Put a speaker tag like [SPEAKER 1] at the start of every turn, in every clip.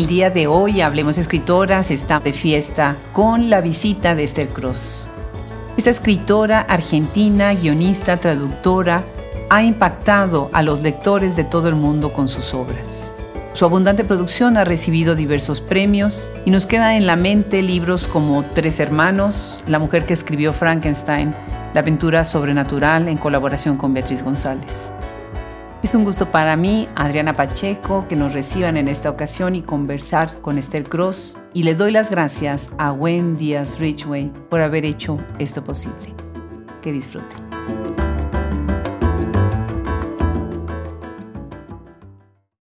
[SPEAKER 1] El día de hoy, Hablemos Escritoras, está de fiesta con la visita de Esther Cross. Esa escritora argentina, guionista, traductora, ha impactado a los lectores de todo el mundo con sus obras. Su abundante producción ha recibido diversos premios y nos queda en la mente libros como Tres Hermanos, La mujer que escribió Frankenstein, La aventura sobrenatural en colaboración con Beatriz González. Es un gusto para mí, Adriana Pacheco, que nos reciban en esta ocasión y conversar con Esther Cross. Y le doy las gracias a Gwen Díaz Richway por haber hecho esto posible. Que disfruten.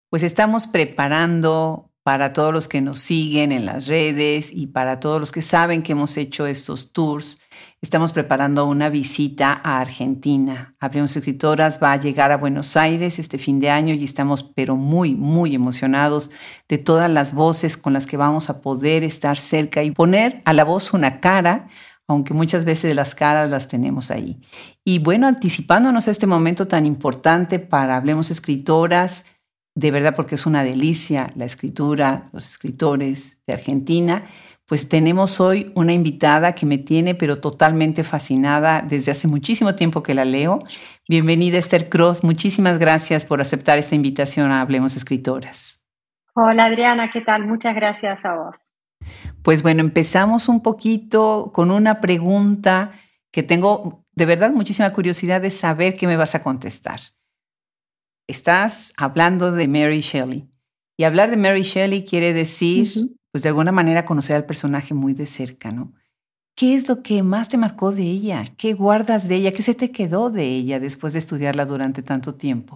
[SPEAKER 1] Pues estamos preparando para todos los que nos siguen en las redes y para todos los que saben que hemos hecho estos tours Estamos preparando una visita a Argentina. Abrimos Escritoras va a llegar a Buenos Aires este fin de año y estamos pero muy, muy emocionados de todas las voces con las que vamos a poder estar cerca y poner a la voz una cara, aunque muchas veces las caras las tenemos ahí. Y bueno, anticipándonos a este momento tan importante para Hablemos Escritoras, de verdad porque es una delicia la escritura, los escritores de Argentina pues tenemos hoy una invitada que me tiene pero totalmente fascinada desde hace muchísimo tiempo que la leo. Bienvenida Esther Cross, muchísimas gracias por aceptar esta invitación a Hablemos Escritoras.
[SPEAKER 2] Hola Adriana, ¿qué tal? Muchas gracias a vos.
[SPEAKER 1] Pues bueno, empezamos un poquito con una pregunta que tengo de verdad muchísima curiosidad de saber qué me vas a contestar. Estás hablando de Mary Shelley. Y hablar de Mary Shelley quiere decir pues de alguna manera conocer al personaje muy de cerca, ¿no? ¿Qué es lo que más te marcó de ella? ¿Qué guardas de ella? ¿Qué se te quedó de ella después de estudiarla durante tanto tiempo?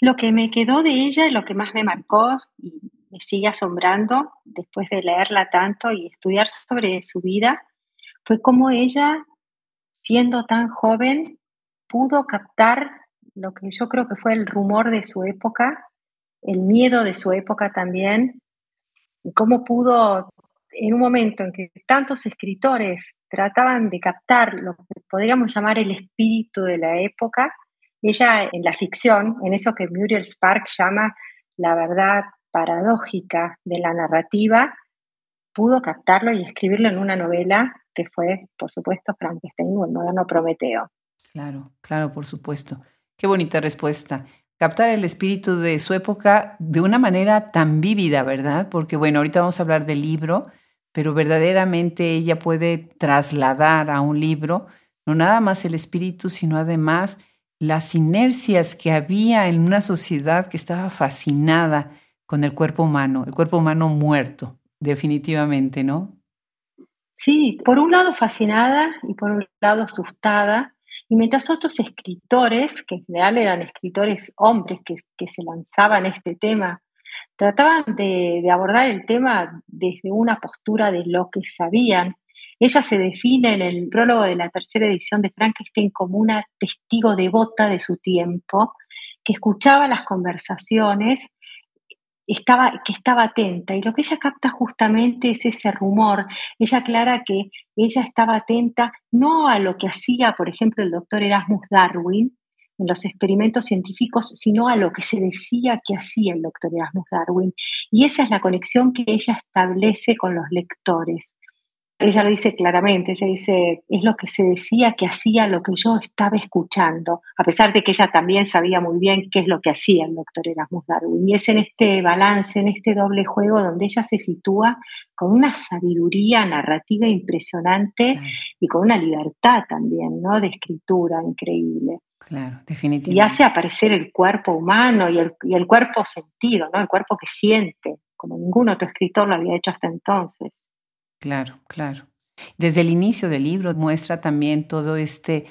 [SPEAKER 2] Lo que me quedó de ella lo que más me marcó y me sigue asombrando después de leerla tanto y estudiar sobre su vida fue cómo ella, siendo tan joven, pudo captar lo que yo creo que fue el rumor de su época, el miedo de su época también, cómo pudo, en un momento en que tantos escritores trataban de captar lo que podríamos llamar el espíritu de la época, ella en la ficción, en eso que Muriel Spark llama la verdad paradójica de la narrativa, pudo captarlo y escribirlo en una novela que fue, por supuesto, Frankenstein o el Prometeo.
[SPEAKER 1] Claro, claro, por supuesto. Qué bonita respuesta captar el espíritu de su época de una manera tan vívida, ¿verdad? Porque bueno, ahorita vamos a hablar del libro, pero verdaderamente ella puede trasladar a un libro no nada más el espíritu, sino además las inercias que había en una sociedad que estaba fascinada con el cuerpo humano, el cuerpo humano muerto, definitivamente, ¿no?
[SPEAKER 2] Sí, por un lado fascinada y por un lado asustada, y mientras otros escritores, que en general eran escritores hombres que, se lanzaban este tema, trataban de, abordar el tema desde una postura de lo que sabían, ella se define en el prólogo de la tercera edición de Frankenstein como una testigo devota de su tiempo, que escuchaba las conversaciones estaba, que estaba atenta. Y lo que ella capta justamente es ese rumor. Ella aclara que ella estaba atenta no a lo que hacía, por ejemplo, el doctor Erasmus Darwin en los experimentos científicos, sino a lo que se decía que hacía el doctor Erasmus Darwin. Y esa es la conexión que ella establece con los lectores ella lo dice claramente, ella dice, es lo que se decía que hacía lo que yo estaba escuchando, a pesar de que ella también sabía muy bien qué es lo que hacía el doctor Erasmus Darwin. Y es en este balance, en este doble juego, donde ella se sitúa con una sabiduría narrativa impresionante y con una libertad también, ¿no? De escritura increíble.
[SPEAKER 1] Claro, definitivamente.
[SPEAKER 2] Y hace aparecer el cuerpo humano y el, y el cuerpo sentido, ¿no? El cuerpo que siente, como ningún otro escritor lo había hecho hasta entonces.
[SPEAKER 1] Claro, claro. Desde el inicio del libro muestra también todo este,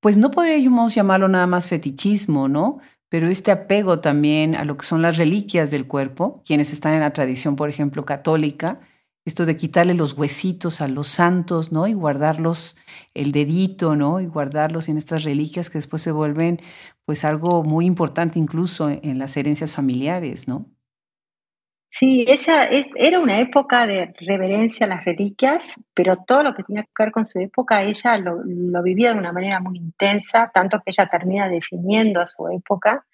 [SPEAKER 1] pues no podríamos llamarlo nada más fetichismo, ¿no? Pero este apego también a lo que son las reliquias del cuerpo, quienes están en la tradición, por ejemplo, católica, esto de quitarle los huesitos a los santos, ¿no? Y guardarlos, el dedito, ¿no? Y guardarlos en estas reliquias que después se vuelven, pues, algo muy importante incluso en las herencias familiares, ¿no?
[SPEAKER 2] Sí, esa era una época de reverencia a las reliquias, pero todo lo que tenía que ver con su época, ella lo, vivía de una manera muy intensa, tanto que ella termina definiendo a su época.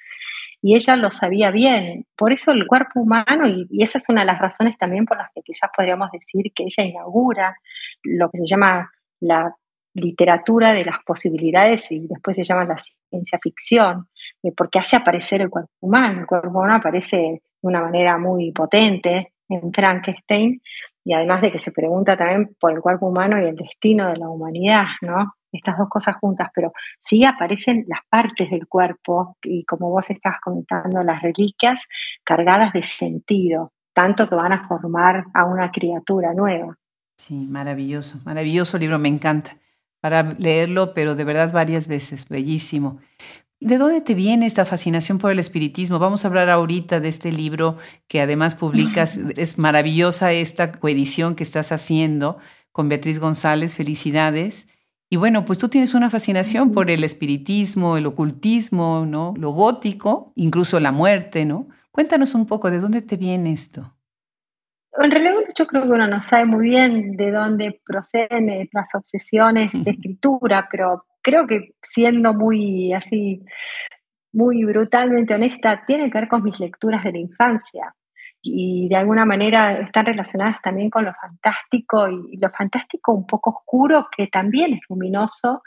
[SPEAKER 2] y ella lo sabía bien. Por eso el cuerpo humano, y, y, esa es una de las razones también por las que quizás podríamos decir que ella inaugura lo que se llama la literatura de las posibilidades y después se llama la ciencia ficción, eh, porque hace aparecer el cuerpo humano. El cuerpo humano aparece de una manera muy potente en Frankenstein y además de que se pregunta también por el cuerpo humano y el destino de la humanidad, ¿no? Estas dos cosas juntas, pero sí aparecen las partes del cuerpo y como vos estás comentando, las reliquias cargadas de sentido, tanto que van a formar a una criatura nueva.
[SPEAKER 1] Sí, maravilloso, maravilloso libro, me encanta para leerlo, pero de verdad varias veces, bellísimo. ¿De dónde te viene esta fascinación por el espiritismo? Vamos a hablar ahorita de este libro que además publicas. Es maravillosa esta coedición que estás haciendo con Beatriz González. Felicidades. Y bueno, pues tú tienes una fascinación por el espiritismo, el ocultismo, ¿no? Lo gótico, incluso la muerte, ¿no? Cuéntanos un poco, ¿de dónde te viene esto?
[SPEAKER 2] En realidad yo creo que uno no sabe muy bien de dónde proceden las obsesiones de escritura, pero creo que siendo muy así, muy brutalmente honesta, tiene que ver con mis lecturas de la infancia. Y de alguna manera están relacionadas también con lo fantástico y, lo fantástico un poco oscuro que también es luminoso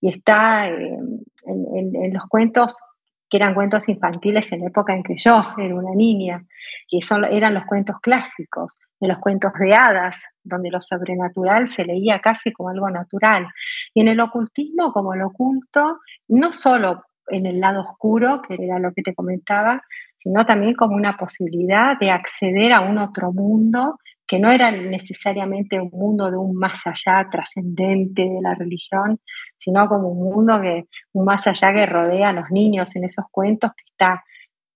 [SPEAKER 2] y está en, en los cuentos que eran cuentos infantiles en la época en que yo era una niña, que son, eran los cuentos clásicos, de los cuentos de hadas, donde lo sobrenatural se leía casi como algo natural. Y en el ocultismo, como lo oculto, no solo en el lado oscuro, que era lo que te comentaba, sino también como una posibilidad de acceder a un otro mundo que no era necesariamente un mundo de un más allá trascendente de la religión, sino como un mundo que, un más allá que rodea a los niños en esos cuentos que está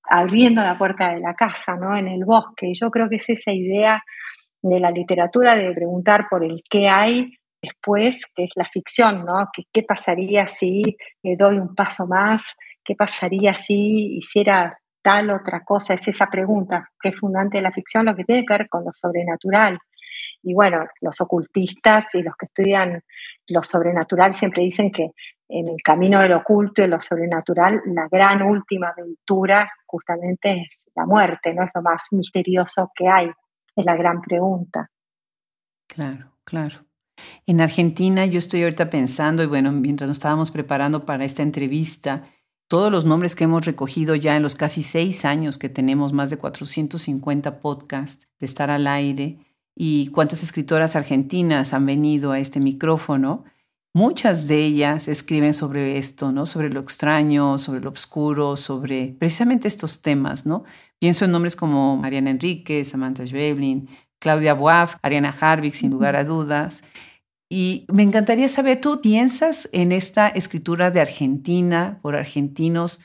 [SPEAKER 2] abriendo la puerta de la casa, ¿no? En el bosque. Y yo creo que es esa idea de la literatura de preguntar por el qué hay después, que es la ficción, ¿no? ¿Qué, pasaría si doy un paso más? ¿Qué pasaría si hiciera tal otra cosa? Es esa pregunta que es fundante de la ficción, lo que tiene que ver con lo sobrenatural. Y bueno, los ocultistas y los que estudian lo sobrenatural siempre dicen que en el camino del oculto y lo sobrenatural, la gran última aventura justamente es la muerte, ¿no? Es lo más misterioso que hay, es la gran pregunta.
[SPEAKER 1] Claro, claro. En Argentina yo estoy ahorita pensando, y bueno, mientras nos estábamos preparando para esta entrevista, todos los nombres que hemos recogido ya en los casi seis años que tenemos, más de 450 podcasts de estar al aire, y cuántas escritoras argentinas han venido a este micrófono, muchas de ellas escriben sobre esto, ¿no? Sobre lo extraño, sobre lo oscuro, sobre precisamente estos temas, ¿no? Pienso en nombres como Mariana Enríquez, Samantha Schweblin, Claudia Boaf, Ariana Harvick, sin lugar a dudas. Y me encantaría saber, ¿tú piensas en esta escritura de Argentina por argentinos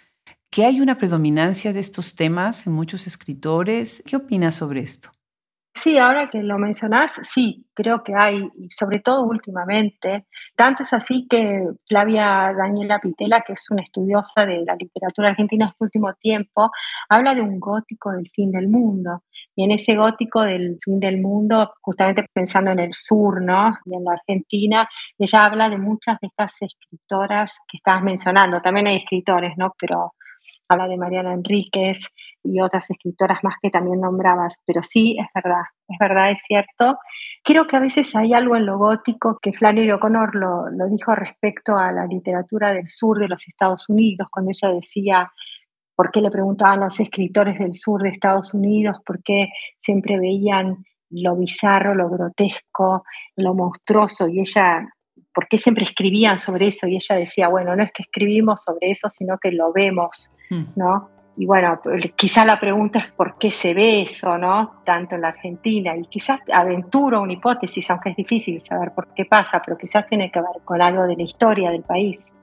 [SPEAKER 1] que hay una predominancia de estos temas en muchos escritores? ¿Qué opinas sobre esto?
[SPEAKER 2] Sí, ahora que lo mencionás, sí, creo que hay, y sobre todo últimamente. Tanto es así que Flavia Daniela Pitela, que es una estudiosa de la literatura argentina en este último tiempo, habla de un gótico del fin del mundo. Y en ese gótico del fin del mundo, justamente pensando en el sur, ¿no? Y en la Argentina, ella habla de muchas de estas escritoras que estabas mencionando. También hay escritores, ¿no? Pero habla de Mariana Enríquez y otras escritoras más que también nombrabas, pero sí, es verdad, es verdad, es cierto. Creo que a veces hay algo en lo gótico que Flannery O'Connor lo, lo dijo respecto a la literatura del sur de los Estados Unidos, cuando ella decía, ¿por qué le preguntaban a los escritores del sur de Estados Unidos? ¿Por qué siempre veían lo bizarro, lo grotesco, lo monstruoso? Y ella ¿por qué siempre escribían sobre eso? Y ella decía, bueno, no es que escribimos sobre eso, sino que lo vemos, hmm. ¿no? Y bueno, quizá la pregunta es por qué se ve eso, ¿no? Tanto en la Argentina. Y quizás aventuro una hipótesis, aunque es difícil saber por qué pasa, pero quizás tiene que ver con algo de la historia del país.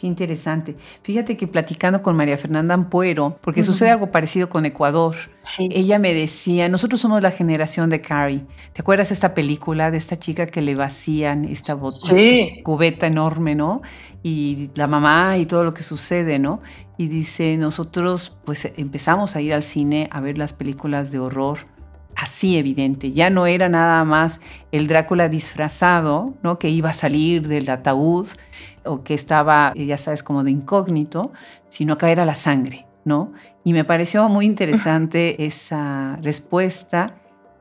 [SPEAKER 1] Qué interesante. Fíjate que platicando con María Fernanda Ampuero, porque sucede algo parecido con Ecuador, ella me decía, nosotros somos la generación de Carrie. ¿Te acuerdas esta película de esta chica que le vacían esta, cubeta enorme, ¿no? Y la mamá y todo lo que sucede, ¿no? Y dice, nosotros pues empezamos a ir al cine a ver las películas de horror así evidente. Ya no era nada más el Drácula disfrazado, ¿no? Que iba a salir del ataúd o que estaba, ya sabes, como de incógnito, sino que era la sangre. ¿no? Y me pareció muy interesante esa respuesta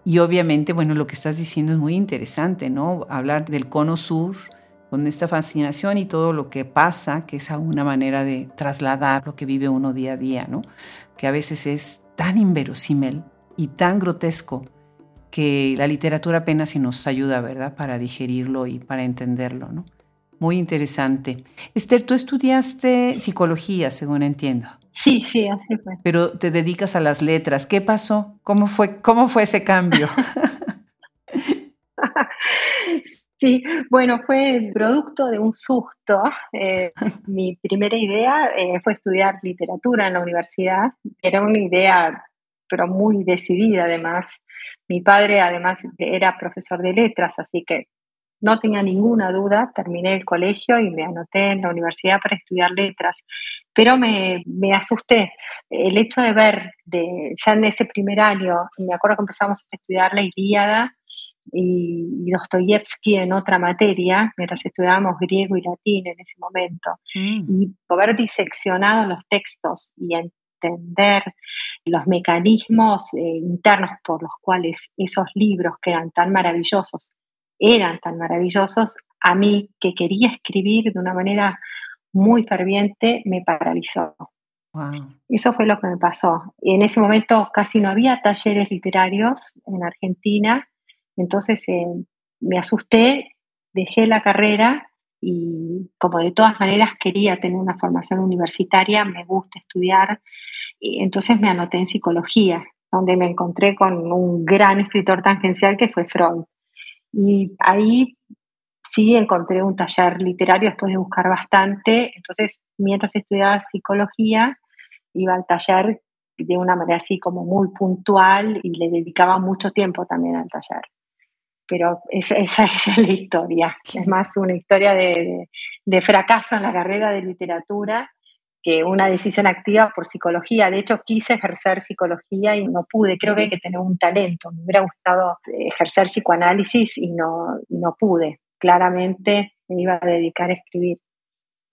[SPEAKER 1] y obviamente, bueno, lo que estás diciendo es muy interesante, ¿no? Hablar del cono sur con esta fascinación y todo lo que pasa, que es una manera de trasladar lo que vive uno día a día, ¿no? Que a veces es tan inverosímil y tan grotesco que la literatura apenas si nos ayuda, ¿verdad?, para digerirlo y para entenderlo, ¿no? Muy interesante. Esther, tú estudiaste psicología, según entiendo.
[SPEAKER 2] Sí, sí, así fue.
[SPEAKER 1] Pero te dedicas a las letras. ¿Qué pasó? ¿Cómo fue, cómo fue ese cambio?
[SPEAKER 2] Sí, bueno, fue producto de un susto. Eh, mi primera idea eh, fue estudiar literatura en la universidad. Era una idea, pero muy decidida además. Mi padre además era profesor de letras, así que no tenía ninguna duda, terminé el colegio y me anoté en la universidad para estudiar letras, pero me, me asusté. El hecho de ver, de, ya en ese primer año, me acuerdo que empezamos a estudiar la Ilíada y, y Dostoyevsky en otra materia, mientras estudiábamos griego y latín en ese momento, mm. y haber diseccionado los textos y entender los mecanismos eh, internos por los cuales esos libros que eran tan maravillosos eran tan maravillosos, a mí que quería escribir de una manera muy ferviente, me paralizó. Eso fue lo que me pasó. En ese momento casi no había talleres literarios en Argentina, entonces eh, me asusté, dejé la carrera y como de todas maneras quería tener una formación universitaria, me gusta estudiar, y entonces me anoté en psicología, donde me encontré con un gran escritor tangencial que fue Freud. Y ahí sí encontré un taller literario después de buscar bastante. Entonces, mientras estudiaba psicología, iba al taller de una manera así como muy puntual y le dedicaba mucho tiempo también al taller. Pero esa, es la historia. Es más una historia de fracaso en la carrera de literatura que una decisión activa por psicología. De hecho, quise ejercer psicología y no pude. Creo que hay que tener un talento. Me hubiera gustado ejercer psicoanálisis y no, no pude. Claramente me iba a dedicar a escribir.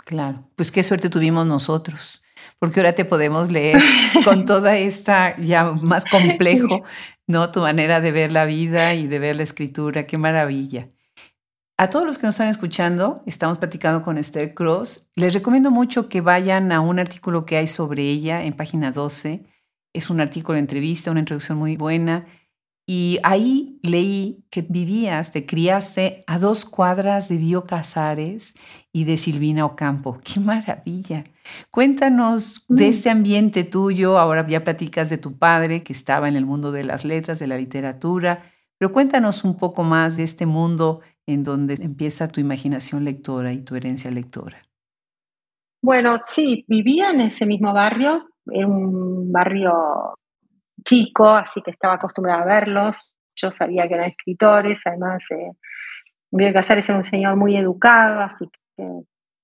[SPEAKER 1] Claro, pues qué suerte tuvimos nosotros, porque ahora te podemos leer con toda esta ya más complejo, ¿no? Tu manera de ver la vida y de ver la escritura, qué maravilla. A todos los que nos están escuchando, estamos platicando con Esther Cross. Les recomiendo mucho que vayan a un artículo que hay sobre ella en página 12. Es un artículo de entrevista, una introducción muy buena. Y ahí leí que vivías, te criaste a dos cuadras de Bio Casares y de Silvina Ocampo. ¡Qué maravilla! Cuéntanos de mm. este ambiente tuyo. Ahora ya platicas de tu padre que estaba en el mundo de las letras, de la literatura. Pero cuéntanos un poco más de este mundo en donde empieza tu imaginación lectora y tu herencia lectora?
[SPEAKER 2] Bueno, sí, vivía en ese mismo barrio, era un barrio chico, así que estaba acostumbrada a verlos. Yo sabía que eran escritores, además, eh, Miguel Casares era un señor muy educado, así que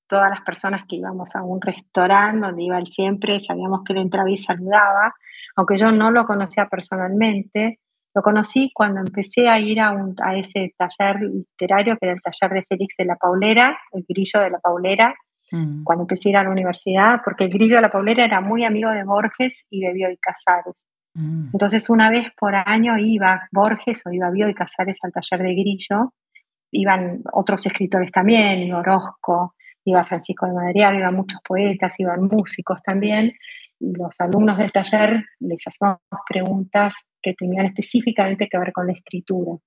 [SPEAKER 2] todas las personas que íbamos a un restaurante donde iba él siempre, sabíamos que él entraba y saludaba, aunque yo no lo conocía personalmente, lo conocí cuando empecé a ir a, un, a ese taller literario, que era el taller de Félix de la Paulera, el grillo de la Paulera, mm. cuando empecé a ir a la universidad, porque el grillo de la Paulera era muy amigo de Borges y de Bioy Casares. Mm. Entonces, una vez por año iba Borges o iba Bioy Casares al taller de grillo, iban otros escritores también, iba Orozco, iba Francisco de Madriaga, iban muchos poetas, iban músicos también, los alumnos del taller les hacíamos preguntas que tenían específicamente que ver con la escritura.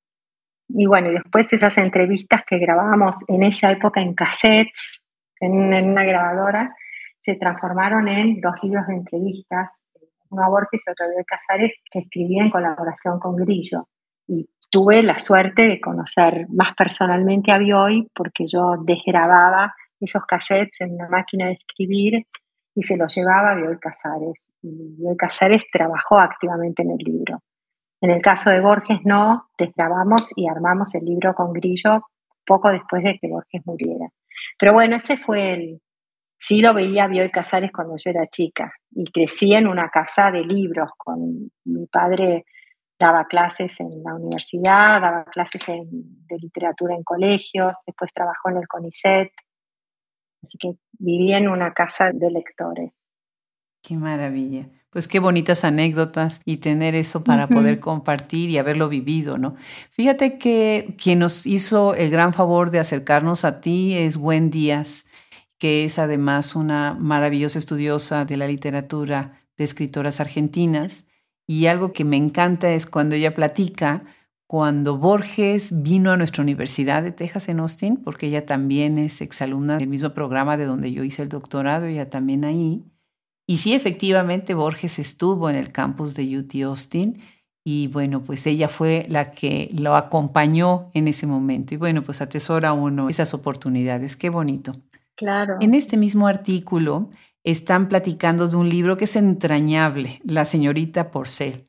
[SPEAKER 2] Y bueno, y después esas entrevistas que grabábamos en esa época en cassettes, en, una grabadora, se transformaron en dos libros de entrevistas, uno a Borges y otro de Casares, que escribí en colaboración con Grillo. Y tuve la suerte de conocer más personalmente a Bioy porque yo desgrababa esos cassettes en una máquina de escribir y se lo llevaba a Bioy Casares. Y Bioy Casares trabajó activamente en el libro. En el caso de Borges no, desgrabamos y armamos el libro con Grillo poco después de que Borges muriera. Pero bueno, ese fue el... Sí lo veía Bioy Casares cuando yo era chica y crecí en una casa de libros con mi padre daba clases en la universidad, daba clases de literatura en colegios, después trabajó en el CONICET, Así que viví en una casa de lectores.
[SPEAKER 1] Qué maravilla. Pues qué bonitas anécdotas y tener eso para poder compartir y haberlo vivido, ¿no? Fíjate que quien nos hizo el gran favor de acercarnos a ti es Gwen Díaz, que es además una maravillosa estudiosa de la literatura de escritoras argentinas. Y algo que me encanta es cuando ella platica cuando Borges vino a nuestra Universidad de Texas en Austin, porque ella también es exalumna del mismo programa de donde yo hice el doctorado, ella también ahí. Y sí, efectivamente, Borges estuvo en el campus de UT Austin y bueno, pues ella fue la que lo acompañó en ese momento. Y bueno, pues atesora uno esas oportunidades. Qué bonito.
[SPEAKER 2] Claro.
[SPEAKER 1] En este mismo artículo están platicando de un libro que es entrañable, La señorita Porcel.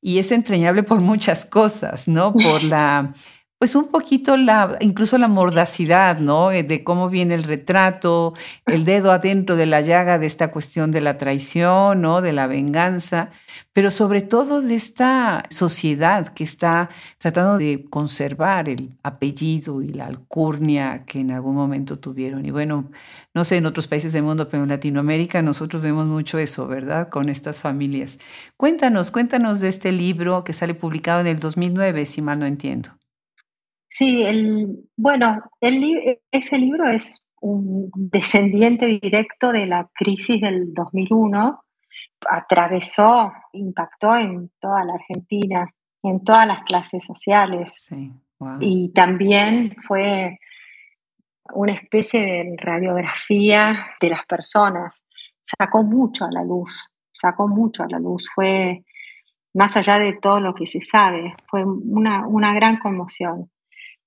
[SPEAKER 1] Y es entrañable por muchas cosas, ¿no? Por la pues un poquito la, incluso la mordacidad, ¿no? Eh, de cómo viene el retrato, el dedo adentro de la llaga de esta cuestión de la traición, ¿no? De la venganza, pero sobre todo de esta sociedad que está tratando de conservar el apellido y la alcurnia que en algún momento tuvieron. Y bueno, no sé en otros países del mundo, pero en Latinoamérica nosotros vemos mucho eso, ¿verdad? Con estas familias. Cuéntanos, cuéntanos de este libro que sale publicado en el 2009, si mal no entiendo.
[SPEAKER 2] Sí, el, bueno, el, ese libro es un descendiente directo de la crisis del 2001. Atravesó, impactó en toda la Argentina, en todas las clases sociales. Y también fue una especie de radiografía de las personas. Sacó mucho a la luz, sacó mucho a la luz. Fue más allá de todo lo que se sabe, fue una, una gran conmoción.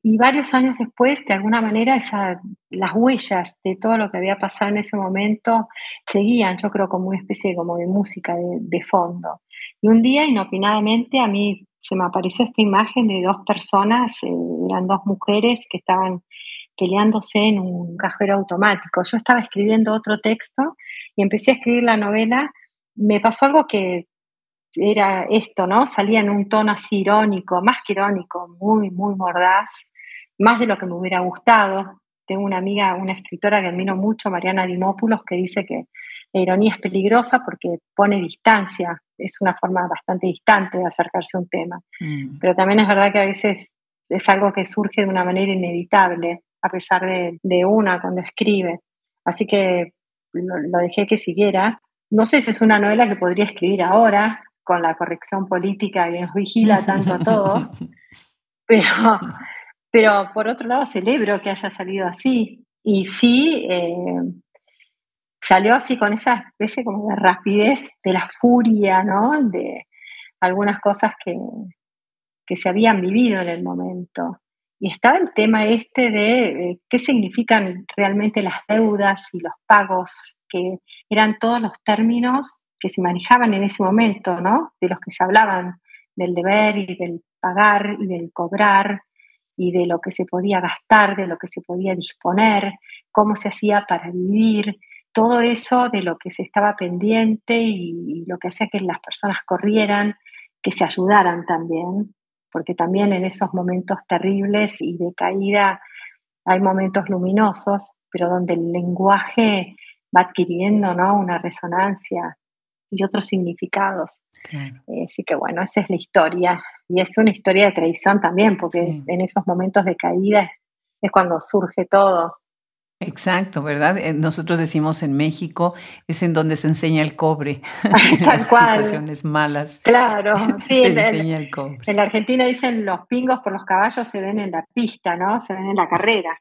[SPEAKER 2] Y varios años después, de alguna manera, esa, las huellas de todo lo que había pasado en ese momento seguían, yo creo, como una especie como de música de, fondo. Y un día, inopinadamente, a mí se me apareció esta imagen de dos personas, eh, eran dos mujeres que estaban peleándose en un cajero automático. Yo estaba escribiendo otro texto y empecé a escribir la novela. Me pasó algo que era esto, ¿no? Salía en un tono así irónico, más que irónico, muy, muy mordaz más de lo que me hubiera gustado. Tengo una amiga, una escritora que admiro mucho, Mariana Dimópulos, que dice que la ironía es peligrosa porque pone distancia, es una forma bastante distante de acercarse a un tema. Mm. Pero también es verdad que a veces es algo que surge de una manera inevitable, a pesar de, de una cuando escribe. Así que lo, lo, dejé que siguiera. No sé si es una novela que podría escribir ahora, con la corrección política que nos vigila tanto a todos, pero pero por otro lado, celebro que haya salido así. Y sí, eh, salió así con esa especie como de rapidez, de la furia, ¿no? De algunas cosas que, que se habían vivido en el momento. Y estaba el tema este de eh, qué significan realmente las deudas y los pagos, que eran todos los términos que se manejaban en ese momento, ¿no? De los que se hablaban, del deber y del pagar y del cobrar y de lo que se podía gastar, de lo que se podía disponer, cómo se hacía para vivir, todo eso de lo que se estaba pendiente y, lo que hacía que las personas corrieran, que se ayudaran también, porque también en esos momentos terribles y de caída hay momentos luminosos, pero donde el lenguaje va adquiriendo ¿no? una resonancia y otros significados. Eh, así que bueno, esa es la historia. Y es una historia de traición también, porque en esos momentos de caída es cuando surge todo.
[SPEAKER 1] Exacto, ¿verdad? Eh, nosotros decimos en México es en donde se enseña el cobre.
[SPEAKER 2] Tal cual.
[SPEAKER 1] situaciones malas.
[SPEAKER 2] Claro, sí.
[SPEAKER 1] se enseña el cobre.
[SPEAKER 2] En la Argentina dicen los pingos por los caballos se ven en la pista, ¿no? Se ven en la carrera.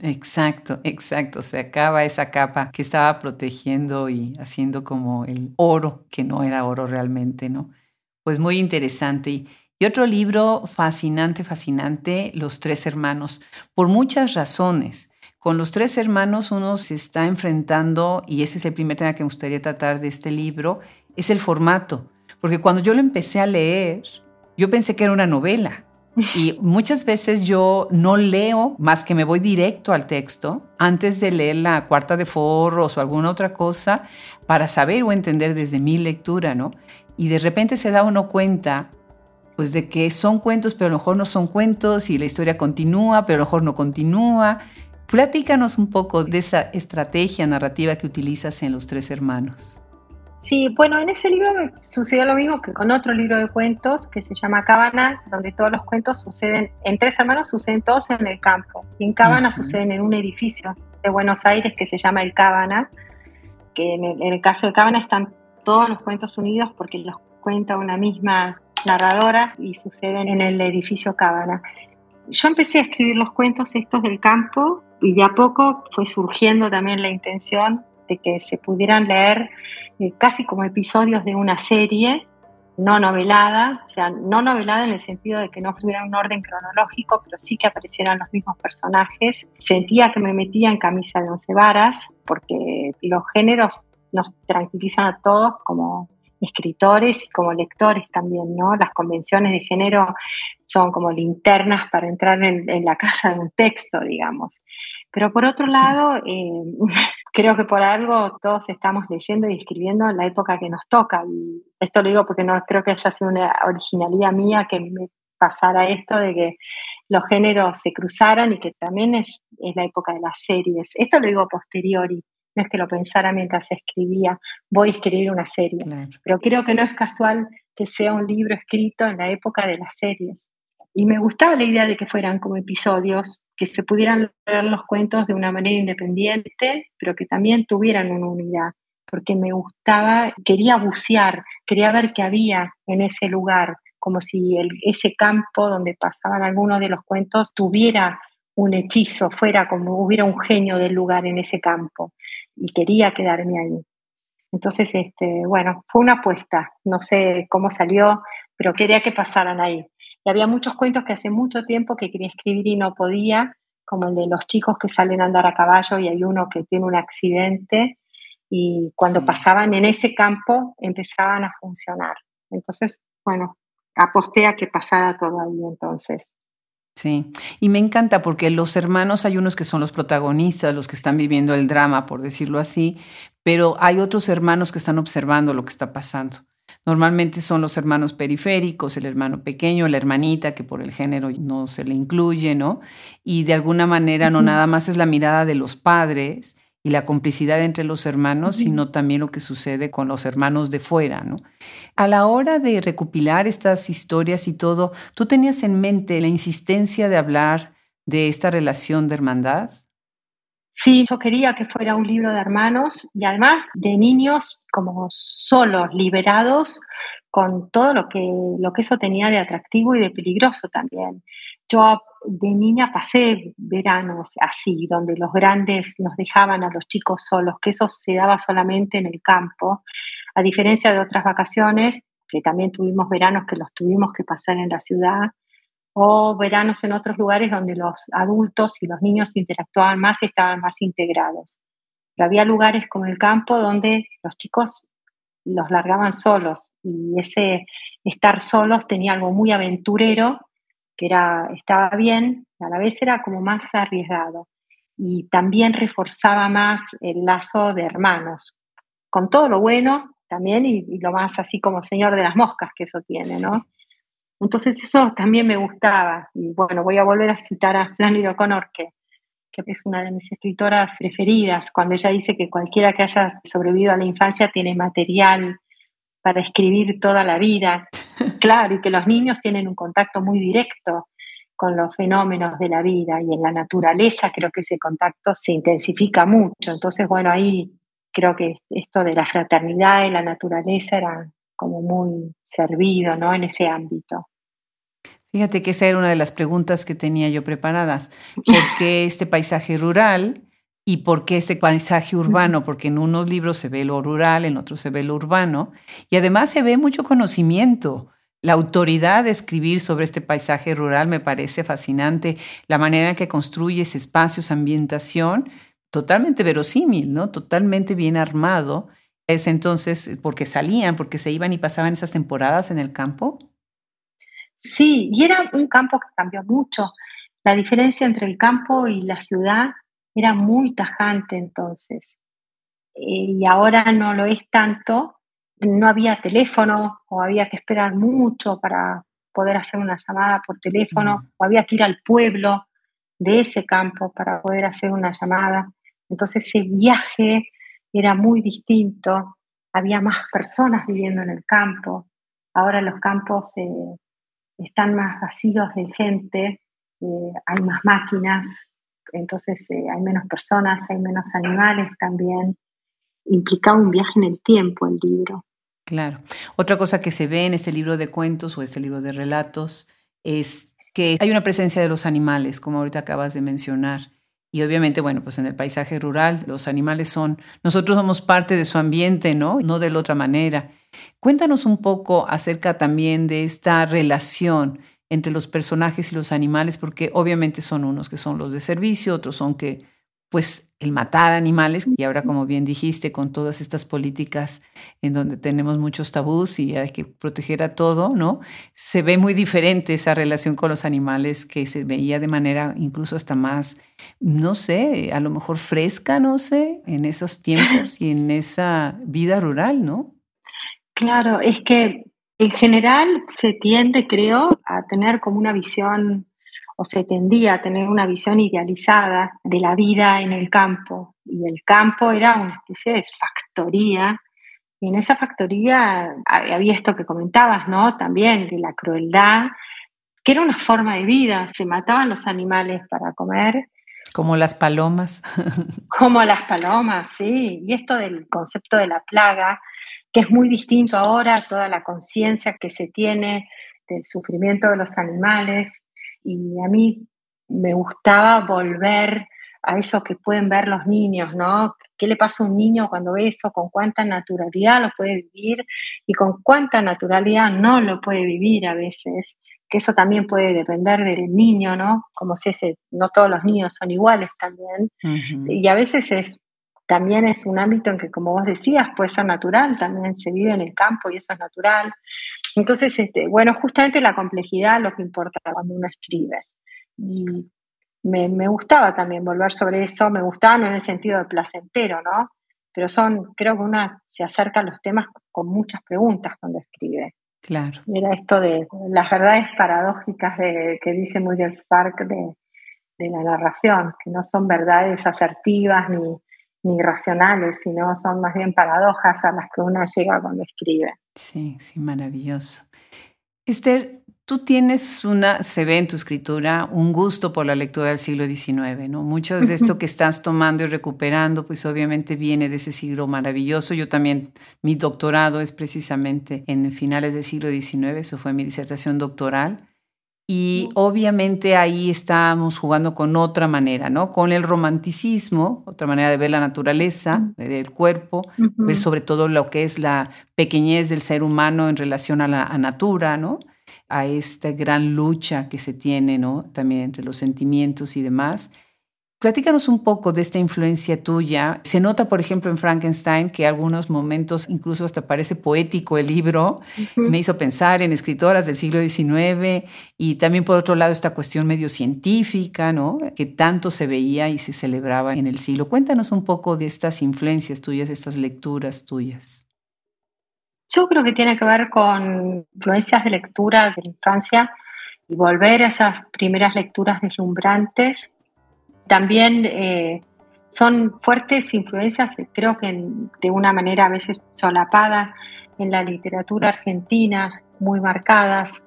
[SPEAKER 1] Exacto, exacto. Se acaba esa capa que estaba protegiendo y haciendo como el oro, que no era oro realmente, ¿no? Pues muy interesante. Y, otro libro fascinante, fascinante, Los Tres Hermanos, por muchas razones. Con los tres hermanos uno se está enfrentando, y ese es el primer tema que me gustaría tratar de este libro, es el formato. Porque cuando yo lo empecé a leer, yo pensé que era una novela y muchas veces yo no leo más que me voy directo al texto antes de leer la cuarta de forros o alguna otra cosa para saber o entender desde mi lectura, ¿no? Y de repente se da uno cuenta pues de que son cuentos, pero a lo mejor no son cuentos y la historia continúa, pero a lo mejor no continúa. Platícanos un poco de esa estrategia narrativa que utilizas en Los Tres Hermanos.
[SPEAKER 2] Sí, bueno, en ese libro me sucedió lo mismo que con otro libro de cuentos que se llama Cábana, donde todos los cuentos suceden, en Tres Hermanos suceden todos en el campo, y en Cábana suceden en un edificio de Buenos Aires que se llama El Cábana, que en el, caso de Cábana están todos los cuentos unidos porque los cuenta una misma narradora y suceden en el edificio Cábana. Yo empecé a escribir los cuentos estos del campo y de a poco fue surgiendo también la intención de que se pudieran leer eh, casi como episodios de una serie, no novelada, o sea, no novelada en el sentido de que no tuviera un orden cronológico, pero sí que aparecieran los mismos personajes. Sentía que me metía en camisa de once varas, porque los géneros nos tranquilizan a todos como escritores y como lectores también, ¿no? Las convenciones de género son como linternas para entrar en, la casa de un texto, digamos. Pero por otro lado, eh, creo que por algo todos estamos leyendo y escribiendo en la época que nos toca. Y esto lo digo porque no creo que haya sido una originalidad mía que me pasara esto de que los géneros se cruzaran y que también es, es la época de las series. Esto lo digo posteriori, no es que lo pensara mientras escribía, voy a escribir una serie. Pero creo que no es casual que sea un libro escrito en la época de las series. Y me gustaba la idea de que fueran como episodios que se pudieran leer los cuentos de una manera independiente, pero que también tuvieran una unidad, porque me gustaba, quería bucear, quería ver qué había en ese lugar, como si ese campo donde pasaban algunos de los cuentos tuviera un hechizo, fuera como hubiera un genio del lugar en ese campo, y quería quedarme ahí. Entonces, este, bueno, fue una apuesta, no sé cómo salió, pero quería que pasaran ahí. Y había muchos cuentos que hace mucho tiempo que quería escribir y no podía, como el de los chicos que salen a andar a caballo y hay uno que tiene un accidente y cuando pasaban en ese campo empezaban a funcionar. Entonces, bueno, aposté a que pasara todo ahí entonces.
[SPEAKER 1] Sí, y me encanta porque los hermanos hay unos que son los protagonistas, los que están viviendo el drama, por decirlo así, pero hay otros hermanos que están observando lo que está pasando. Normalmente son los hermanos periféricos, el hermano pequeño, la hermanita, que por el género no se le incluye, ¿no? Y de alguna manera no nada más es la mirada de los padres y la complicidad entre los hermanos, sino también lo que sucede con los hermanos de fuera, ¿no? A la hora de recopilar estas historias y todo, ¿tú tenías en mente la insistencia de hablar de esta relación de hermandad?
[SPEAKER 2] Sí, yo quería que fuera un libro de hermanos y además de niños como solos, liberados, con todo lo que, lo que eso tenía de atractivo y de peligroso también. Yo de niña pasé veranos así, donde los grandes nos dejaban a los chicos solos, que eso se daba solamente en el campo, a diferencia de otras vacaciones, que también tuvimos veranos que los tuvimos que pasar en la ciudad, o veranos en otros lugares donde los adultos y los niños interactuaban más y estaban más integrados. Pero había lugares como el campo donde los chicos los largaban solos y ese estar solos tenía algo muy aventurero, que era, estaba bien, a la vez era como más arriesgado y también reforzaba más el lazo de hermanos, con todo lo bueno también y, y lo más así como señor de las moscas que eso tiene, ¿no? Entonces eso también me gustaba. Y bueno, voy a volver a citar a Flannery O'Connor, que, que es una de mis escritoras preferidas, cuando ella dice que cualquiera que haya sobrevivido a la infancia tiene material para escribir toda la vida. Claro, y que los niños tienen un contacto muy directo con los fenómenos de la vida y en la naturaleza creo que ese contacto se intensifica mucho. Entonces, bueno, ahí creo que esto de la fraternidad y la naturaleza era como muy servido, ¿no? En ese ámbito.
[SPEAKER 1] Fíjate que esa era una de las preguntas que tenía yo preparadas. ¿Por qué este paisaje rural y por qué este paisaje urbano? Porque en unos libros se ve lo rural, en otros se ve lo urbano y además se ve mucho conocimiento. La autoridad de escribir sobre este paisaje rural me parece fascinante, la manera en que construyes espacios, ambientación, totalmente verosímil, ¿no? Totalmente bien armado. Es entonces porque salían, porque se iban y pasaban esas temporadas en el campo.
[SPEAKER 2] Sí, y era un campo que cambió mucho. La diferencia entre el campo y la ciudad era muy tajante entonces. Eh, y ahora no lo es tanto. No había teléfono o había que esperar mucho para poder hacer una llamada por teléfono mm. o había que ir al pueblo de ese campo para poder hacer una llamada. Entonces ese viaje era muy distinto había más personas viviendo en el campo. Ahora los campos eh, están más vacíos de gente, eh, hay más máquinas, entonces eh, hay menos personas, hay menos animales también. Implicaba un viaje en el tiempo el libro.
[SPEAKER 1] Claro. Otra cosa que se ve en este libro de cuentos o este libro de relatos es que hay una presencia de los animales, como ahorita acabas de mencionar. Y obviamente, bueno, pues en el paisaje rural los animales son, nosotros somos parte de su ambiente, ¿no? No de la otra manera. Cuéntanos un poco acerca también de esta relación entre los personajes y los animales, porque obviamente son unos que son los de servicio, otros son que pues el matar animales, y ahora como bien dijiste, con todas estas políticas en donde tenemos muchos tabús y hay que proteger a todo, ¿no? Se ve muy diferente esa relación con los animales que se veía de manera incluso hasta más, no sé, a lo mejor fresca, no sé, en esos tiempos y en esa vida rural, ¿no?
[SPEAKER 2] Claro, es que en general se tiende, creo, a tener como una visión o se tendía a tener una visión idealizada de la vida en el campo. Y el campo era una especie de factoría. Y en esa factoría había esto que comentabas, ¿no? También de la crueldad, que era una forma de vida. Se mataban los animales para comer.
[SPEAKER 1] Como las palomas.
[SPEAKER 2] Como las palomas, sí. Y esto del concepto de la plaga, que es muy distinto ahora, toda la conciencia que se tiene del sufrimiento de los animales y a mí me gustaba volver a eso que pueden ver los niños, ¿no? ¿Qué le pasa a un niño cuando ve eso? ¿Con cuánta naturalidad lo puede vivir? Y con cuánta naturalidad no lo puede vivir a veces. Que eso también puede depender del niño, ¿no? Como si ese, no todos los niños son iguales también. Y a veces es, también es un ámbito en que, como vos decías, puede ser natural, también se vive en el campo y eso es natural. Entonces, este, bueno, justamente la complejidad lo que importa cuando uno escribe. Y me, me, gustaba también volver sobre eso, me gustaba no en el sentido de placentero, ¿no? Pero son, creo que una se acerca a los temas con muchas preguntas cuando escribe.
[SPEAKER 1] Claro.
[SPEAKER 2] Era esto de las verdades paradójicas de, que dice Muriel Spark de, de la narración, que no son verdades asertivas ni, ni racionales, sino son más bien paradojas a las que uno llega cuando escribe.
[SPEAKER 1] Sí, sí, maravilloso. Esther, tú tienes una, se ve en tu escritura, un gusto por la lectura del siglo XIX, ¿no? Mucho de esto que estás tomando y recuperando, pues obviamente viene de ese siglo maravilloso. Yo también, mi doctorado es precisamente en finales del siglo XIX, eso fue mi disertación doctoral. Y obviamente ahí estamos jugando con otra manera, ¿no? Con el romanticismo, otra manera de ver la naturaleza, del cuerpo, ver sobre todo lo que es la pequeñez del ser humano en relación a la natura, ¿no? A esta gran lucha que se tiene, ¿no? También entre los sentimientos y demás. Platícanos un poco de esta influencia tuya. Se nota, por ejemplo, en Frankenstein que algunos momentos, incluso hasta parece poético el libro, me hizo pensar en escritoras del siglo XIX y también por otro lado esta cuestión medio científica, ¿no? Que tanto se veía y se celebraba en el siglo. Cuéntanos un poco de estas influencias tuyas, estas lecturas tuyas.
[SPEAKER 2] Yo creo que tiene que ver con influencias de lectura de la infancia y volver a esas primeras lecturas deslumbrantes también eh, son fuertes influencias, creo que de una manera a veces solapada, en la literatura argentina, muy marcadas.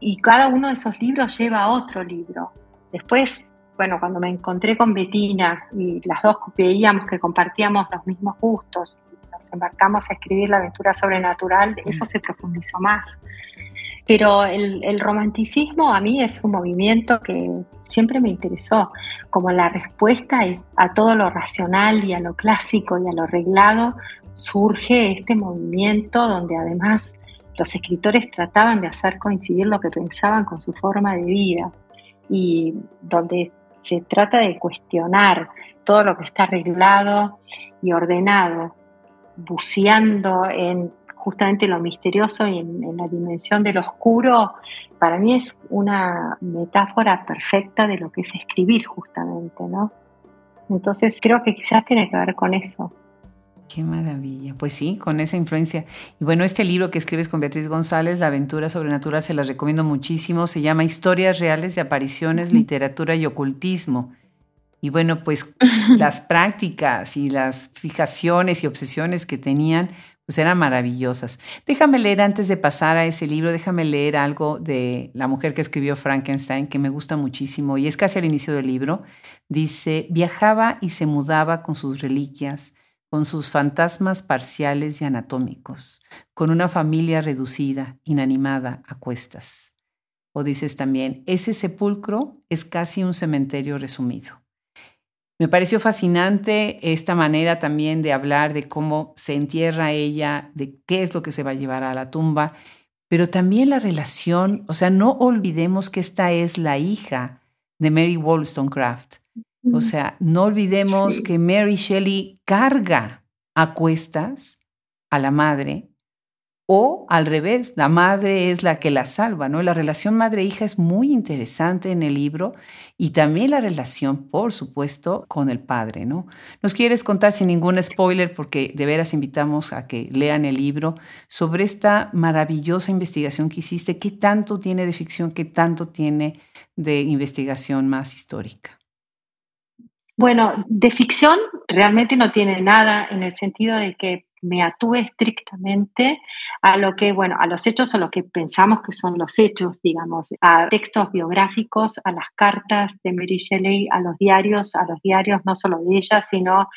[SPEAKER 2] Y cada uno de esos libros lleva a otro libro. Después, bueno, cuando me encontré con Betina y las dos veíamos que compartíamos los mismos gustos, nos embarcamos a escribir la aventura sobrenatural, eso se profundizó más. Pero el, romanticismo a mí es un movimiento que siempre me interesó, como la respuesta a todo lo racional y a lo clásico y a lo arreglado, surge este movimiento donde además los escritores trataban de hacer coincidir lo que pensaban con su forma de vida y donde se trata de cuestionar todo lo que está arreglado y ordenado, buceando en justamente lo misterioso y en, la dimensión del oscuro, para mí es una metáfora perfecta de lo que es escribir justamente, ¿no? Entonces creo que quizás tiene que ver con eso.
[SPEAKER 1] Qué maravilla. Pues sí, con esa influencia. Y bueno, este libro que escribes con Beatriz González, La aventura sobrenatural, se las recomiendo muchísimo. Se llama Historias reales de apariciones, literatura y ocultismo. Y bueno, pues las prácticas y las fijaciones y obsesiones que tenían, pues eran maravillosas. Déjame leer antes de pasar a ese libro, déjame leer algo de la mujer que escribió Frankenstein, que me gusta muchísimo y es casi al inicio del libro. Dice, viajaba y se mudaba con sus reliquias, con sus fantasmas parciales y anatómicos, con una familia reducida, inanimada, a cuestas. O dices también, ese sepulcro es casi un cementerio resumido. Me pareció fascinante esta manera también de hablar de cómo se entierra ella, de qué es lo que se va a llevar a la tumba, pero también la relación, o sea, no olvidemos que esta es la hija de Mary Wollstonecraft. O sea, no olvidemos que Mary Shelley carga a cuestas a la madre o al revés, la madre es la que la salva, ¿no? La relación madre-hija es muy interesante en el libro y también la relación, por supuesto, con el padre, ¿no? Nos quieres contar sin ningún spoiler, porque de veras invitamos a que lean el libro, sobre esta maravillosa investigación que hiciste, qué tanto tiene de ficción, qué tanto tiene de investigación más histórica.
[SPEAKER 2] Bueno, de ficción realmente no tiene nada en el sentido de que me atúe estrictamente a lo que, bueno, a los hechos, a lo que pensamos que son los hechos, digamos, a textos biográficos, a las cartas de Mary Shelley, a los diarios, a los diarios no solo de ella, sino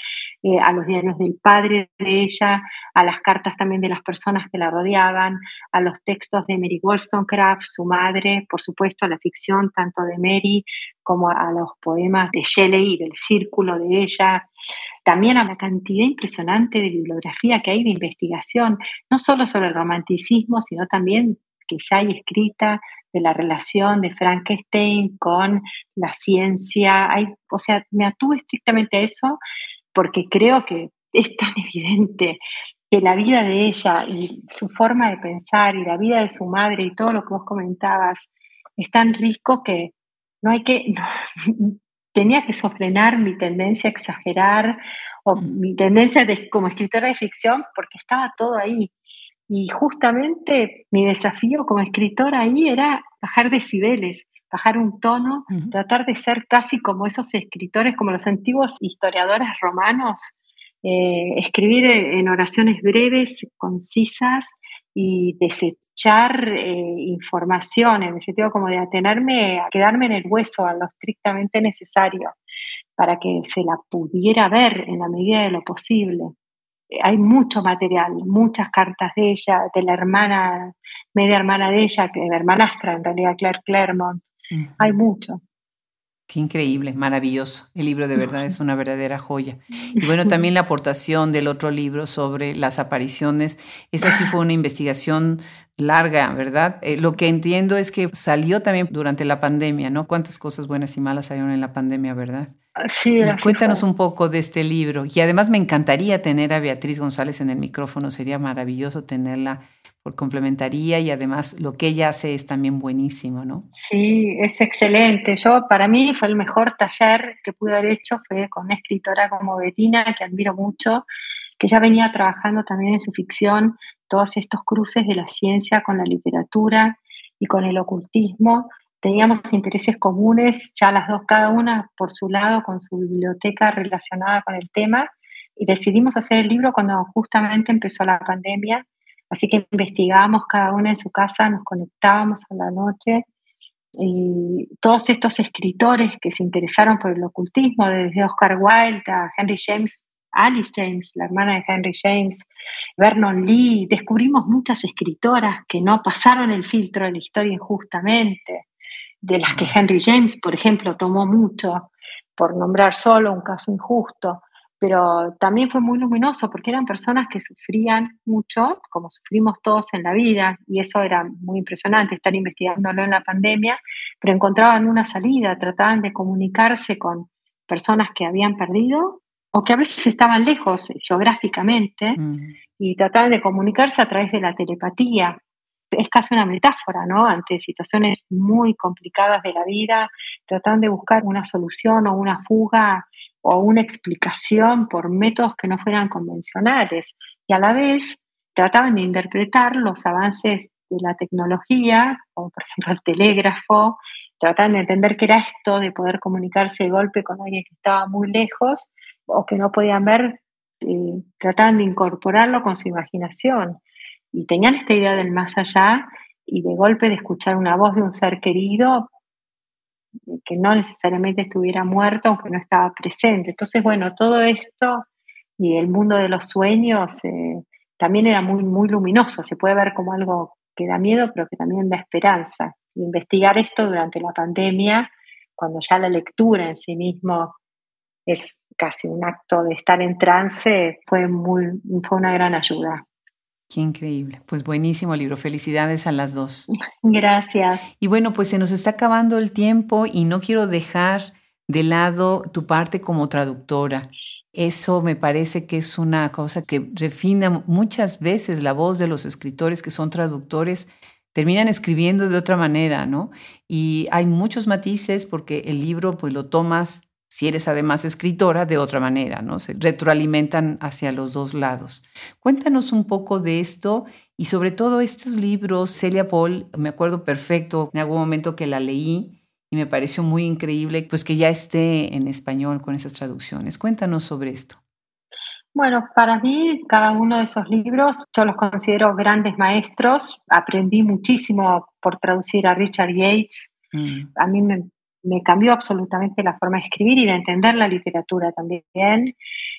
[SPEAKER 2] eh, a los diarios del padre de ella, a las cartas también de las personas que la rodeaban, a los textos de Mary Wollstonecraft, su madre, por supuesto, a la ficción tanto de Mary como a los poemas de Shelley del círculo de ella, también a la cantidad impresionante de bibliografía que hay de investigación, no solo sobre el romanticismo, sino también que ya hay escrita de la relación de Frankenstein con la ciencia. Hay, o sea, me atuve estrictamente a eso porque creo que es tan evidente que la vida de ella y su forma de pensar y la vida de su madre y todo lo que vos comentabas es tan rico que no hay que, tenía que sofrenar mi tendencia a exagerar o mm. mi tendencia de, como escritora de ficción porque estaba todo ahí. Y justamente mi desafío como escritora ahí era bajar decibeles, bajar un tono, tratar de ser casi como esos escritores, como los antiguos historiadores romanos, eh, escribir en oraciones breves, concisas y desechar eh, información, en el sentido como de atenerme, a quedarme en el hueso, a lo estrictamente necesario, para que se la pudiera ver en la medida de lo posible. Hay mucho material, muchas cartas de ella, de la hermana, media hermana de ella, que de la hermanastra en realidad, Claire Claremont. Hay mucho.
[SPEAKER 1] Qué increíble, maravilloso. El libro de verdad es una verdadera joya. Y bueno, también la aportación del otro libro sobre las apariciones. Esa sí fue una investigación larga, ¿verdad? Eh, lo que entiendo es que salió también durante la pandemia, ¿no? Cuántas cosas buenas y malas salieron en la pandemia, ¿verdad?
[SPEAKER 2] Sí.
[SPEAKER 1] Cuéntanos un poco de este libro. Y además me encantaría tener a Beatriz González en el micrófono. Sería maravilloso tenerla por complementaría y además lo que ella hace es también buenísimo, ¿no?
[SPEAKER 2] Sí, es excelente. Yo, para mí, fue el mejor taller que pude haber hecho, fue con una escritora como Bettina, que admiro mucho, que ya venía trabajando también en su ficción todos estos cruces de la ciencia con la literatura y con el ocultismo. Teníamos intereses comunes, ya las dos, cada una por su lado, con su biblioteca relacionada con el tema, y decidimos hacer el libro cuando justamente empezó la pandemia. Así que investigábamos cada una en su casa, nos conectábamos a la noche y todos estos escritores que se interesaron por el ocultismo, desde Oscar Wilde a Henry James, Alice James, la hermana de Henry James, Vernon Lee, descubrimos muchas escritoras que no pasaron el filtro de la historia injustamente, de las que Henry James, por ejemplo, tomó mucho, por nombrar solo un caso injusto pero también fue muy luminoso porque eran personas que sufrían mucho, como sufrimos todos en la vida, y eso era muy impresionante, estar investigándolo en la pandemia, pero encontraban una salida, trataban de comunicarse con personas que habían perdido o que a veces estaban lejos geográficamente mm. y trataban de comunicarse a través de la telepatía. Es casi una metáfora, ¿no? Ante situaciones muy complicadas de la vida, trataban de buscar una solución o una fuga o una explicación por métodos que no fueran convencionales y a la vez trataban de interpretar los avances de la tecnología, como por ejemplo el telégrafo, trataban de entender qué era esto de poder comunicarse de golpe con alguien que estaba muy lejos o que no podían ver eh, trataban de incorporarlo con su imaginación y tenían esta idea del más allá y de golpe de escuchar una voz de un ser querido que no necesariamente estuviera muerto aunque no estaba presente. Entonces, bueno, todo esto y el mundo de los sueños eh, también era muy, muy luminoso, se puede ver como algo que da miedo, pero que también da esperanza. Investigar esto durante la pandemia, cuando ya la lectura en sí mismo es casi un acto de estar en trance, fue, muy, fue una gran ayuda.
[SPEAKER 1] Qué increíble. Pues buenísimo libro. Felicidades a las dos.
[SPEAKER 2] Gracias.
[SPEAKER 1] Y bueno, pues se nos está acabando el tiempo y no quiero dejar de lado tu parte como traductora. Eso me parece que es una cosa que refina muchas veces la voz de los escritores que son traductores terminan escribiendo de otra manera, ¿no? Y hay muchos matices porque el libro pues lo tomas si eres además escritora, de otra manera, ¿no? Se retroalimentan hacia los dos lados. Cuéntanos un poco de esto y sobre todo estos libros, Celia Paul, me acuerdo perfecto en algún momento que la leí y me pareció muy increíble, pues que ya esté en español con esas traducciones. Cuéntanos sobre esto.
[SPEAKER 2] Bueno, para mí cada uno de esos libros yo los considero grandes maestros. Aprendí muchísimo por traducir a Richard Yates. Mm. A mí me, me cambió absolutamente la forma de escribir y de entender la literatura también.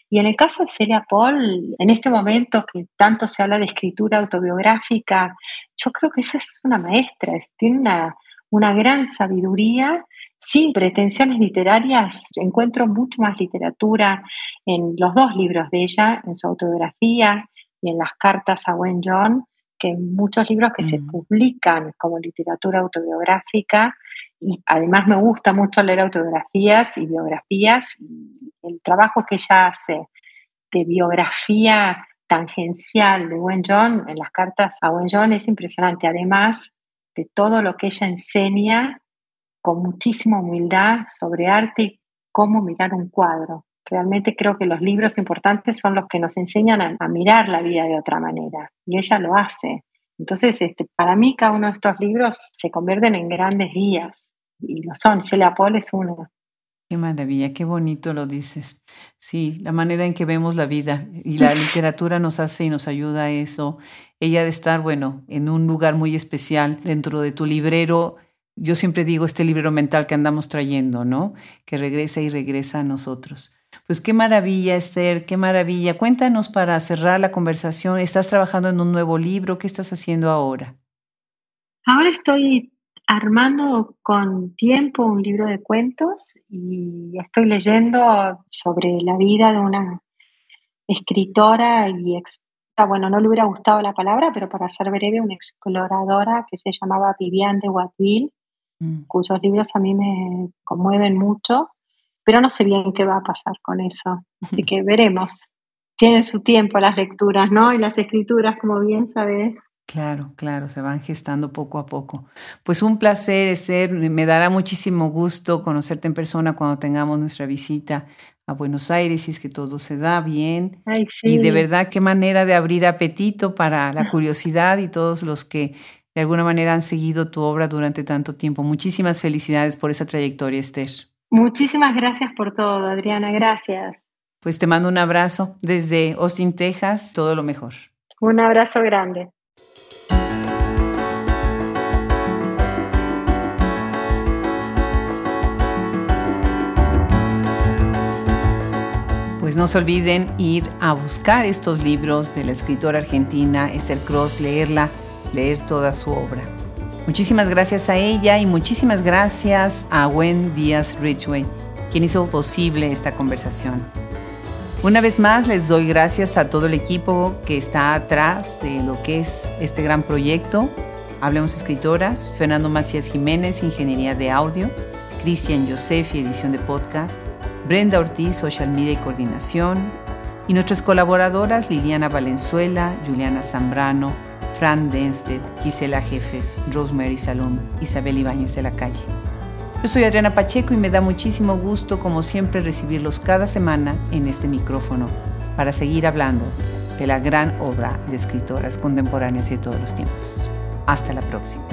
[SPEAKER 2] Y en el caso de Celia Paul, en este momento que tanto se habla de escritura autobiográfica, yo creo que ella es una maestra, tiene una, una gran sabiduría, sin pretensiones literarias. Encuentro mucho más literatura en los dos libros de ella, en su autobiografía y en las cartas a Gwen John, que en muchos libros que se mm. publican como literatura autobiográfica y además me gusta mucho leer autobiografías y biografías. el trabajo que ella hace de biografía tangencial de Wen John en las cartas a Wen John es impresionante. Además de todo lo que ella enseña con muchísima humildad sobre arte y cómo mirar un cuadro. Realmente creo que los libros importantes son los que nos enseñan a, a mirar la vida de otra manera. Y ella lo hace. Entonces, este, para mí cada uno de estos libros se convierten en grandes guías y lo son. Celia Paul es uno.
[SPEAKER 1] Qué maravilla, qué bonito lo dices. Sí, la manera en que vemos la vida y la literatura nos hace y nos ayuda a eso. Ella de estar, bueno, en un lugar muy especial dentro de tu librero. Yo siempre digo este librero mental que andamos trayendo, ¿no? Que regresa y regresa a nosotros. Pues qué maravilla, Esther, qué maravilla. Cuéntanos para cerrar la conversación. ¿Estás trabajando en un nuevo libro? ¿Qué estás haciendo ahora?
[SPEAKER 2] Ahora estoy armando con tiempo un libro de cuentos y estoy leyendo sobre la vida de una escritora y ex, bueno, no le hubiera gustado la palabra, pero para ser breve, una exploradora que se llamaba Viviane de Watteville, mm. cuyos libros a mí me conmueven mucho pero no sé bien qué va a pasar con eso. Así que veremos. Tienen su tiempo las lecturas, ¿no? Y las escrituras, como bien sabes.
[SPEAKER 1] Claro, claro, se van gestando poco a poco. Pues un placer, Esther. Me dará muchísimo gusto conocerte en persona cuando tengamos nuestra visita a Buenos Aires, y es que todo se da bien.
[SPEAKER 2] Ay,
[SPEAKER 1] sí. Y de verdad, qué manera de abrir apetito para la curiosidad y todos los que de alguna manera han seguido tu obra durante tanto tiempo. Muchísimas felicidades por esa trayectoria, Esther.
[SPEAKER 2] Muchísimas gracias por todo, Adriana, gracias.
[SPEAKER 1] Pues te mando un abrazo desde Austin, Texas, todo lo mejor.
[SPEAKER 2] Un abrazo grande.
[SPEAKER 1] Pues no se olviden ir a buscar estos libros de la escritora argentina Esther Cross, leerla, leer toda su obra. Muchísimas gracias a ella y muchísimas gracias a Gwen Díaz Ridgway, quien hizo posible esta conversación. Una vez más les doy gracias a todo el equipo que está atrás de lo que es este gran proyecto. Hablemos Escritoras, Fernando Macías Jiménez, Ingeniería de Audio, Cristian Josefi, edición de podcast, Brenda Ortiz, Social Media y Coordinación, y nuestras colaboradoras Liliana Valenzuela, Juliana Zambrano, Fran Denstedt, Gisela Jefes, Rosemary Salom, Isabel Ibáñez de la Calle. Yo soy Adriana Pacheco y me da muchísimo gusto, como siempre, recibirlos cada semana en este micrófono para seguir hablando de la gran obra de escritoras contemporáneas de todos los tiempos. Hasta la próxima.